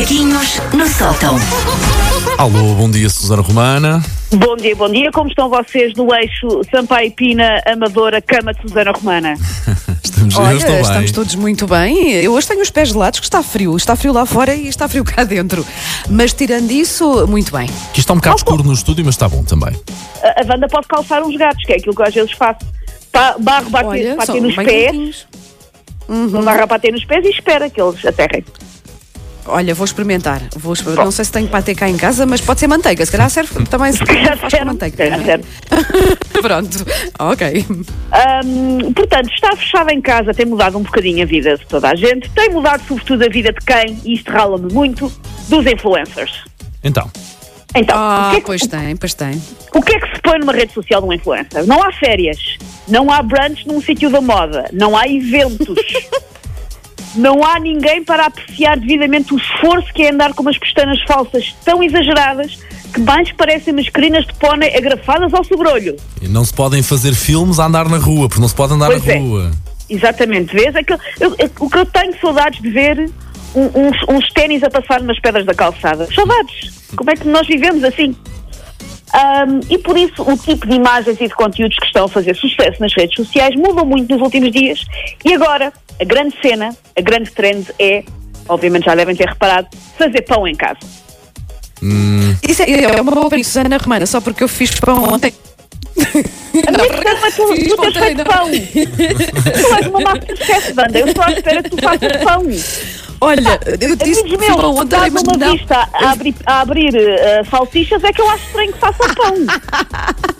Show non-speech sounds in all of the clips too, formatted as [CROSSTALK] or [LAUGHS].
Macaquinhos no sótão. Alô, bom dia, Susana Romana. Bom dia, bom dia. Como estão vocês no eixo Sampaio Pina, Amadora, Cama de Susana Romana? [LAUGHS] Estamos, Olha, estou bem. estamos todos muito bem. Eu hoje tenho os pés gelados, que está frio. Está frio lá fora e está frio cá dentro. Mas tirando isso, muito bem. Aqui está um bocado escuro no estúdio, mas está bom também. A, a Wanda pode calçar uns gatos, que é aquilo que eu às vezes faço. Pa, barro bater, Olha, bater nos pés, quentinhos. barro a bater nos pés e espera que eles aterrem. Olha, vou experimentar. Vou exper- Não sei se tenho patê cá em casa, mas pode ser manteiga. Se calhar serve também se calhar faz com serve, manteiga. calhar serve. [LAUGHS] Pronto, ok. Hum, portanto, está fechada em casa tem mudado um bocadinho a vida de toda a gente, tem mudado sobretudo a vida de quem, e isto rala-me muito, dos influencers. Então, Então, Ah, o, que é que, pois tem, pois tem. o que é que se põe numa rede social de um influencer? Não há férias, não há brunch num sítio da moda, não há eventos. [LAUGHS] Não há ninguém para apreciar devidamente o esforço que é andar com umas pestanas falsas tão exageradas que mais parecem mascarinas de pônei agrafadas ao sobrolho. e não se podem fazer filmes a andar na rua, porque não se pode andar Pois na é. rua. Exatamente, vês? É que eu- eu- o que eu tenho saudades de ver um- uns, uns ténis a passar nas pedras da calçada. Saudades! Como é que nós vivemos assim? Ahm, e por isso o tipo de imagens e de conteúdos que estão a fazer sucesso nas redes sociais mudam muito nos últimos dias. E agora, a grande cena, a grande trend é, obviamente já devem ter reparado, fazer pão em casa. Isso é, é uma boa isso, Ana Romana, só porque eu fiz pão ontem. Não, mas tu, fiz tu tens ontem, feito pão. tu és uma masterchef, banda. Eu estou à espera que tu faças pão. Olha, eu disse Amigos que fiz pão meus, ontem, mas uma não. vista a abrir, a abrir eh, salsichas é que eu acho estranho que façam pão. [LAUGHS]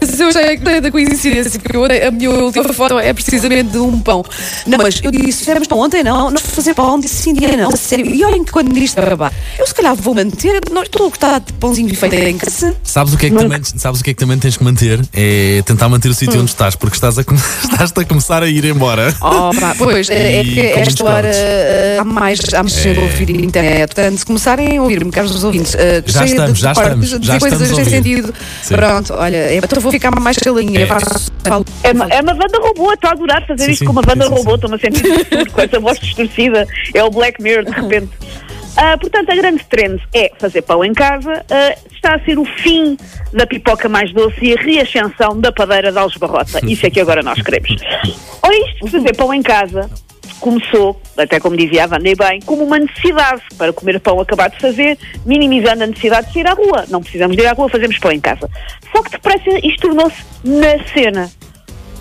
Mas eu achei que da coincidência, porque eu, a minha última foto é precisamente de um pão. Não, mas eu disse, fizemos pão ontem, não, nós fazer pão, disse sim, dia não, a sério. E olhem que quando isto acabar, eu se calhar vou manter, não estou a gostar de pãozinho feito em casa. Sabes o, que é que também, sabes o que é que também tens que manter? É tentar manter o sítio onde estás, porque estás a, [LAUGHS] estás a começar a ir embora. Oh, pá, pois, é, é que [LAUGHS] esta hora eh, há mais, há mais gente a ouvir internet. Portanto, se começarem a ouvir-me, caros ouvintes, eh, Já estamos, de, já de estamos, de já coisas estamos a sem sentido. Sim. Pronto, olha, é, então vou ficar mais caladinha. É. É uma, é uma banda robô, estou a adorar fazer Sim, isto sim, com uma banda sim, robô, estou-me a sentir [LAUGHS] com essa voz distorcida. É o Black Mirror de repente. Ah, portanto, a grande trend é fazer pão em casa. Ah, está a ser o fim da pipoca mais doce e a reascensão da padeira de Algebarrota. Isso é que agora nós queremos. Ou isto de fazer pão em casa começou, até como dizia a Wanda, bem, como uma necessidade para comer pão acabado de fazer, minimizando a necessidade de sair à rua. Não precisamos de ir à rua, fazemos pão em casa. Só que depressa isto tornou-se na cena.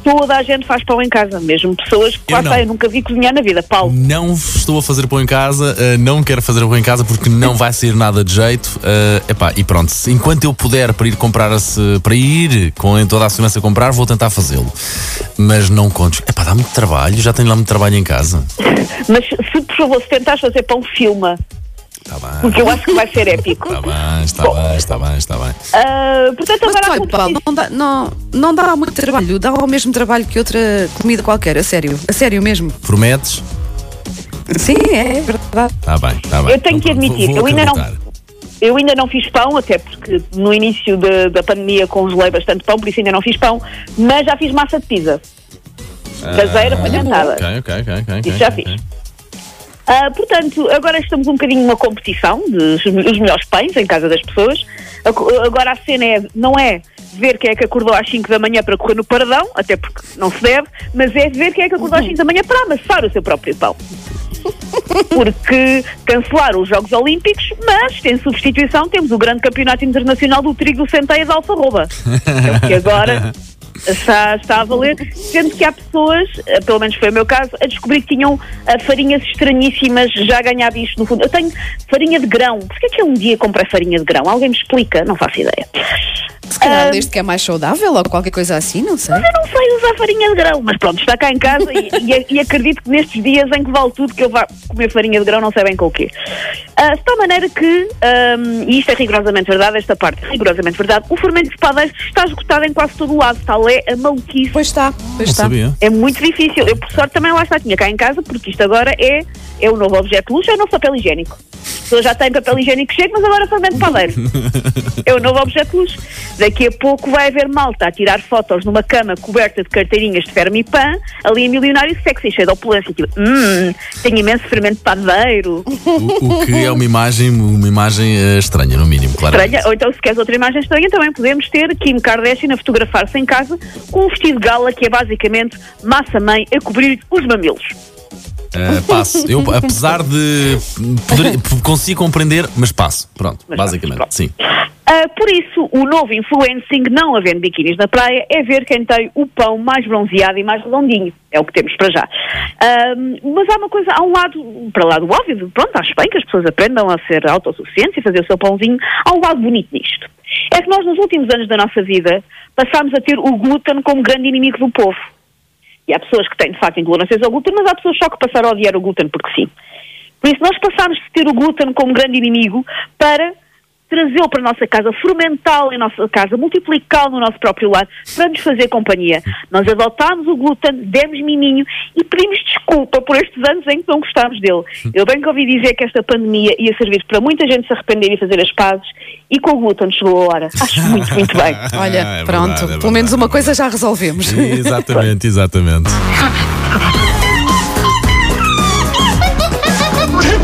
Toda a gente faz pão em casa, mesmo pessoas que, lá está, eu nunca vi cozinhar na vida. Paulo, Não estou a fazer pão em casa, eh, não quero fazer pão em casa porque não vai sair nada de jeito. eh, epá, e pronto, enquanto eu puder para ir comprar para ir com toda a segurança comprar, vou tentar fazê-lo. Mas não contes. Epá, dá muito trabalho, já tenho lá muito trabalho em casa. [LAUGHS] mas se por favor, se tentares fazer pão, filma, Está bem. porque eu acho que vai ser épico. Está bem, está bem, está bem, está bem. Ah, portanto, Mas agora há olha, Paulo, não dá, não, não dá muito trabalho, dá o mesmo trabalho que outra comida qualquer, a sério, a sério mesmo. Prometes? Sim, é verdade. Está bem, está bem. Eu tenho que Então, pronto, admitir, vou- vou eu ainda não-. Eu ainda não fiz pão, até porque no início da- da pandemia congelei bastante pão, por isso ainda não fiz pão, mas já fiz massa de pizza. Caseira, fermentada. Ok, ok, ok. ok, Isso já ok. fiz. Ah, portanto, agora estamos um bocadinho numa competição dos os melhores pães em casa das pessoas. Agora a cena é, não é ver quem é que acordou às 5 da manhã para correr no paradão, até porque não se deve, mas é ver quem é que acordou às 5 da manhã para amassar o seu próprio pão. Porque cancelaram os Jogos Olímpicos, mas em substituição temos o grande campeonato internacional do trigo do centeia de Alfarroba. [LAUGHS] É o que agora está, está a valer, sendo que há pessoas, eh, pelo menos foi o meu caso, a descobrir que tinham ah, farinhas estranhíssimas já ganhar isto no fundo. Eu tenho farinha de grão. Porquê é que eu um dia comprei farinha de grão? Alguém me explica? Não faço ideia. Se calhar Ah, desde que é mais saudável ou qualquer coisa assim, não sei. Eu não sei usar farinha de grão, mas pronto, está cá em casa e, e- e acredito que nestes dias em que vale tudo que eu vá comer farinha de grão, não sei bem com o quê. Ah, de tal maneira que, ahm, e isto é rigorosamente verdade, esta parte é rigorosamente verdade, o fermento de padeiro está esgotado em quase todo o lado, tal é a maluquice. Pois está, pois Não está. sabia. É muito difícil. Eu, por sorte, também lá está, tinha cá em casa, porque isto agora é, é o novo objeto de luxo, é o nosso papel higiênico. Pessoa já tem papel higiênico cheio, mas agora fermento padeiro. é o novo objeto luxo. Daqui a pouco vai haver malta a tirar fotos numa cama coberta de carteirinhas de Fermipan, ali em milionário sexy, cheio de opulência. Tipo, hum, tenho imenso fermento padeiro. O, o que é uma imagem, uma imagem eh, estranha, no mínimo, claro. Estranha. Ou então, se queres outra imagem estranha, também podemos ter Kim Kardashian a fotografar-se em casa com um vestido de gala que é basicamente massa-mãe a cobrir os mamilos. Uh, passo. Eu, apesar de. Poder, consigo compreender, mas passo. Pronto, Mas basicamente. passo, Sim. Ah, por isso, o novo influencing, não havendo biquínis na praia, é ver quem tem o pão mais bronzeado e mais redondinho. É o que temos para já. Ah, mas há uma coisa, há um lado, para lá do óbvio, pronto, acho bem que as pessoas aprendam a ser autossuficientes e fazer o seu pãozinho. Há um lado bonito nisto. É que nós, nos últimos anos da nossa vida, passámos a ter o glúten como grande inimigo do povo. E há pessoas que têm, de facto, intolerâncias ao glúten, mas há pessoas só que passaram a odiar o glúten porque sim. Por isso, nós passámos de ter o glúten como grande inimigo para trazê-lo para a nossa casa, fermentá-lo em nossa casa, multiplicá-lo no nosso próprio lar, para nos fazer companhia. Nós adotámos o glúten, demos miminho e pedimos desculpa por estes anos em que não gostámos dele. Eu bem que ouvi dizer que esta pandemia ia servir para muita gente se arrepender e fazer as pazes, e com o glúten chegou a hora. Acho muito, muito bem. [LAUGHS] Olha, É pronto, verdade, é pelo menos uma é coisa já resolvemos. Exatamente, exatamente. [LAUGHS]